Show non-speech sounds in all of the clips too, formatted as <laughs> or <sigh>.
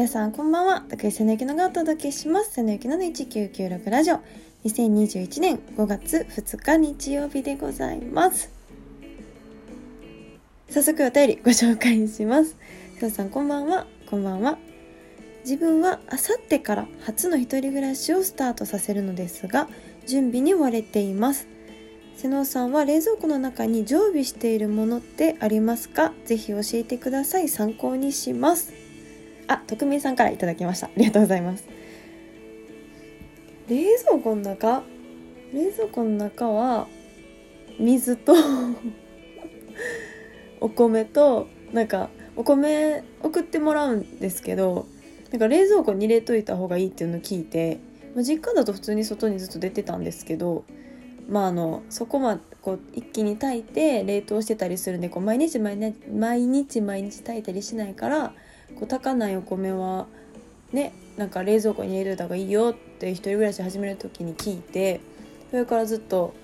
皆さんこんばんは。竹井瀬野ゆきのがお届けします。瀬野ゆきの1996ラジオ。2021年5月2日日曜日でございます。早速お便りご紹介します。皆さんこんばんは。こんばんは。自分はあさってから初の一人暮らしをスタートさせるのですが準備に追われています。瀬能さんは冷蔵庫の中に常備しているものってありますか？ぜひ教えてください。参考にします。あ、匿名さんからいただきました。ありがとうございます。冷蔵庫の中？冷蔵庫の中は水と <laughs> お米となんかお米送ってもらうんですけどなんか冷蔵庫に入れといた方がいいっていうのを聞いて、まあ、実家だと普通に外にずっと出てたんですけどまああのそこまでこう一気に炊いて冷凍してたりするんでこう毎日毎日毎日毎日炊いたりしないからこう炊かないお米はねなんか冷蔵庫に入れといた方がいいよって一人暮らし始める時に聞いてそれからずっと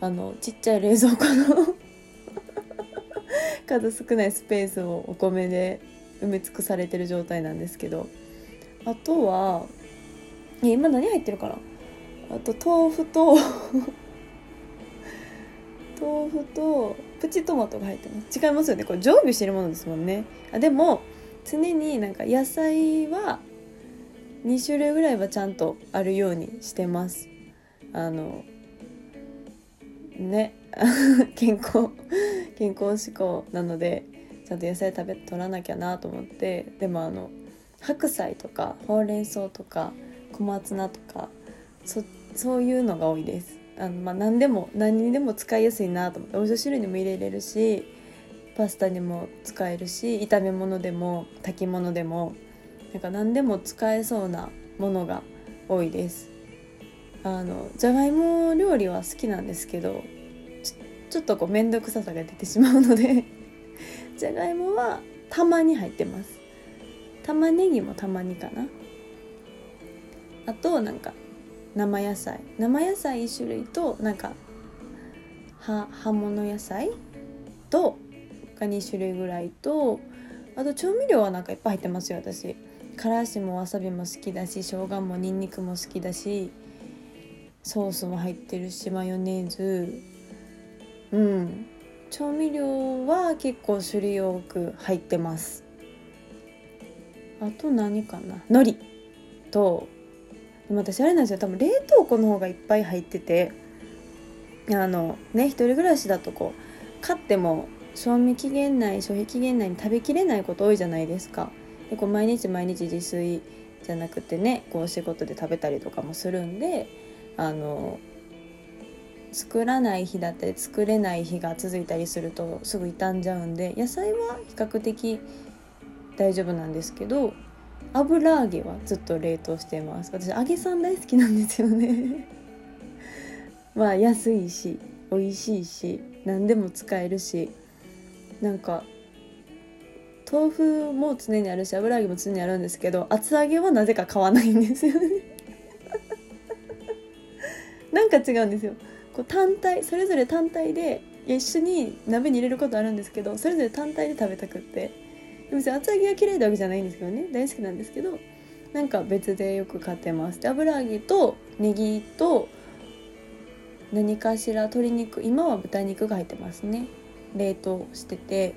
あのちっちゃい冷蔵庫の数少ないスペースをお米で埋め尽くされてる状態なんですけどあとは今何入ってるかな？あと豆腐と <laughs> 豆腐とプチトマトが入ってます。違いますよね。これ常備してるものですもんね。あでも常になんか野菜は2種類ぐらいはちゃんとあるようにしてます。あのね。<laughs> 健康健康志向なのでちゃんと野菜食べ取らなきゃなと思って。でもあの白菜とかほうれん草とか小松菜とかそそういうのが多いです。あの、まあ、何でも何にでも使いやすいなと思って。お味噌汁にも入れれるしパスタにも使えるし炒め物でも炊き物でもなんか何でも使えそうなものが多いです。あのじゃがいも料理は好きなんですけどちょっとこう面倒くささが出てしまうのでじゃがいもはたまに入ってます。玉ねぎもたまにかな。あとなんか生野菜。生野菜1種類となんか葉葉物野菜とが2種類ぐらいとあと調味料はなんかいっぱい入ってますよ私。からしもわさびも好きだし生姜もにんにくも好きだしソースも入ってるしマヨネーズ。うん。調味料は結構種類多く入ってます。あと何かな？海苔とでも私あれなんですよ。多分冷凍庫の方がいっぱい入っててあのね一人暮らしだとこう買っても賞味期限内消費期限内に食べきれないこと多いじゃないですか。でこう毎日毎日自炊じゃなくてねこう仕事で食べたりとかもするんであの作らない日だったり作れない日が続いたりするとすぐ傷んじゃうんで野菜は比較的大丈夫なんですけど油揚げはずっと冷凍してます。私揚げさん大好きなんですよね。<laughs> まあ安いし美味しいし何でも使えるしなんか豆腐も常にあるし油揚げも常にあるんですけど厚揚げはなぜか買わないんですよね。<laughs> なんか違うんですよ。こう単体それぞれ単体で一緒に鍋に入れることあるんですけどそれぞれ単体で食べたくって。別に厚揚げが嫌いなわけじゃないんですけどね。大好きなんですけどなんか別でよく買ってます。で油揚げとネギと何かしら鶏肉今は豚肉が入ってますね。冷凍してて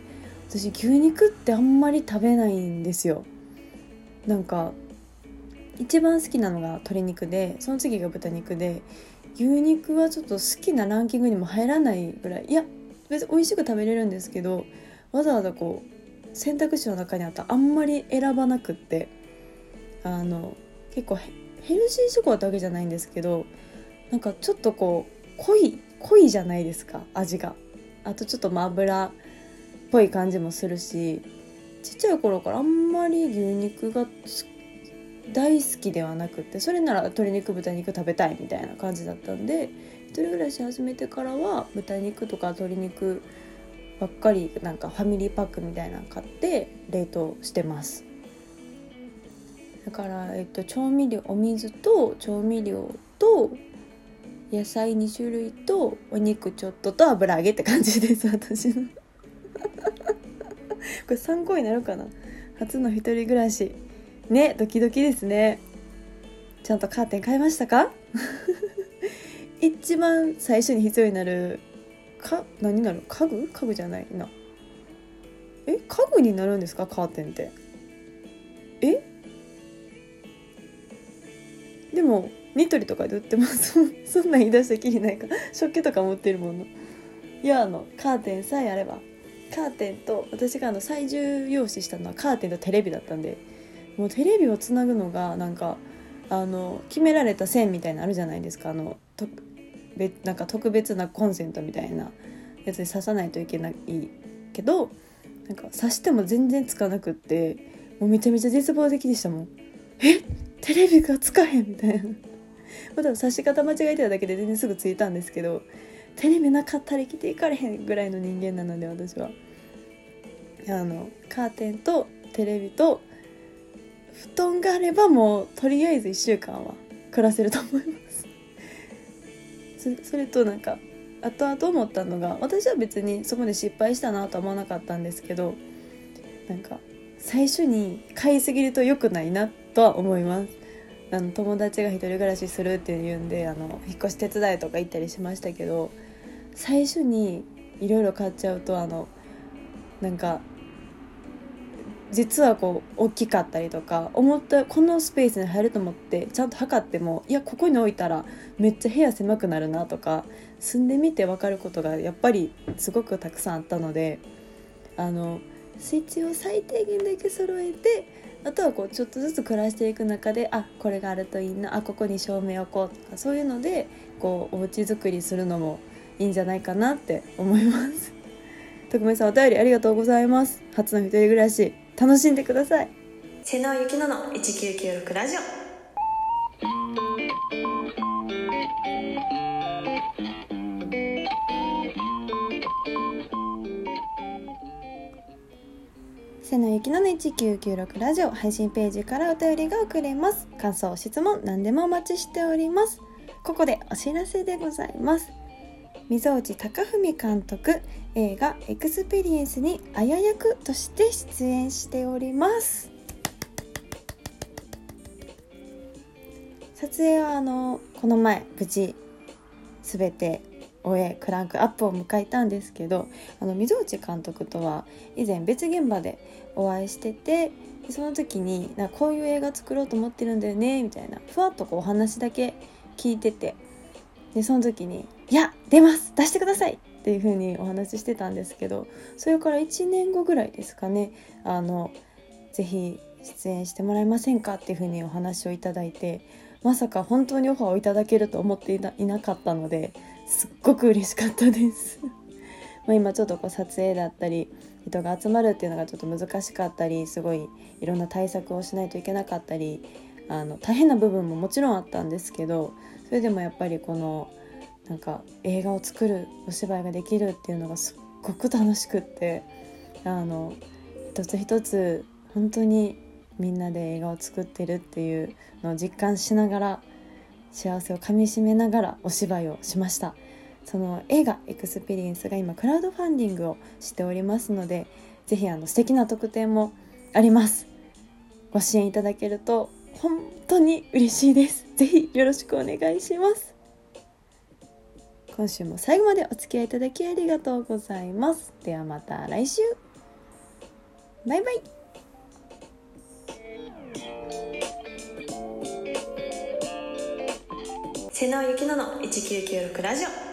私牛肉ってあんまり食べないんですよ。なんか一番好きなのが鶏肉でその次が豚肉で牛肉はちょっと好きなランキングにも入らないぐらいいや別に美味しく食べれるんですけどわざわざこう選択肢の中にあったあんまり選ばなくってあの結構ヘルシーチョコってわけじゃないんですけどなんかちょっとこう濃い濃いじゃないですか味が。あとちょっとまあ油っぽい感じもするしちっちゃい頃からあんまり牛肉が大好きではなくてそれなら鶏肉豚肉食べたいみたいな感じだったんで一人暮らし始めてからは豚肉とか鶏肉ばっかりなんかファミリーパックみたいなの買って冷凍してます。だから、えっと、調味料お水と調味料と野菜2種類とお肉ちょっとと油揚げって感じです私の。<laughs> これ参考になるかな。初の一人暮らし。ねドキドキですね。ちゃんとカーテン買いましたか？<laughs> 一番最初に必要になるか何になる？家具？家具じゃないな。え家具になるんですか？カーテンって。え？でもニトリとかで売ってます。<laughs> そんなん言い出したきりないか食器とか持ってるもの。いやあのカーテンさえあれば。カーテンと私があの最重要視したのはカーテンとテレビだったんで。もうテレビをつなぐのがなんかあの決められた線みたいなのあるじゃないですか。あのとべなんか特別なコンセントみたいなやつに刺さないといけないけどなんか刺しても全然つかなくってもうめちゃめちゃ絶望的でしたもん。え？テレビがつかへんみたいな。まだ刺し方間違えてただけで全然すぐついたんですけどテレビなかったら生きていかれへんぐらいの人間なので私は。あのカーテンとテレビと布団があればもうとりあえず1週間は暮らせると思います。<laughs> それとなんか後々思ったのが私は別にそこで失敗したなとは思わなかったんですけどなんか最初に買いすぎると良くないなとは思います。あの友達が一人暮らしするっていうんであの引っ越し手伝いとか行ったりしましたけど最初にいろいろ買っちゃうとあのなんか実はこう大きかったりとか思ったこのスペースに入ると思ってちゃんと測ってもいやここに置いたらめっちゃ部屋狭くなるなとか住んでみて分かることがやっぱりすごくたくさんあったのであのスイッチを最低限だけ揃えてあとはこうちょっとずつ暮らしていく中であこれがあるといいなあここに照明置こうとかそういうのでこうお家作りするのもいいんじゃないかなって思います。<laughs> 徳明さんお便りありがとうございます。初の一人暮らし楽しんでください。瀬野ゆきのの1996ラジオ。瀬野ゆきのの1996ラジオ配信ページからお便りが送れます。感想質問何でもお待ちしております。ここでお知らせでございます。溝内貴文監督映画「エクスペリエンス」にあや役として出演しております。撮影はあのこの前無事全て終えクランクアップを迎えたんですけどあの溝内監督とは以前別現場でお会いしててその時になこういう映画作ろうと思ってるんだよねみたいなふわっとこうお話だけ聞いててでその時に「いや出ます出してください!」っていう風にお話ししてたんですけどそれから1年後ぐらいですかねあのぜひ出演してもらえませんかっていう風にお話をいただいてまさか本当にオファーをいただけると思っていなかったのですっごく嬉しかったです。<laughs> ま今ちょっとこう撮影だったり人が集まるっていうのがちょっと難しかったりすごいいろんな対策をしないといけなかったりあの大変な部分ももちろんあったんですけどそれでもやっぱりこのなんか映画を作るお芝居ができるっていうのがすっごく楽しくってあの一つ一つ本当にみんなで映画を作ってるっていうのを実感しながら幸せをかみしめながらお芝居をしました。その映画エクスペリエンスが今クラウドファンディングをしておりますので是非あの素敵な特典もあります。ご支援いただけると本当に嬉しいです。ぜひよろしくお願いします。今週も最後までお付き合いいただきありがとうございます。ではまた来週。バイバイ。瀬野ゆきのの1996ラジオ。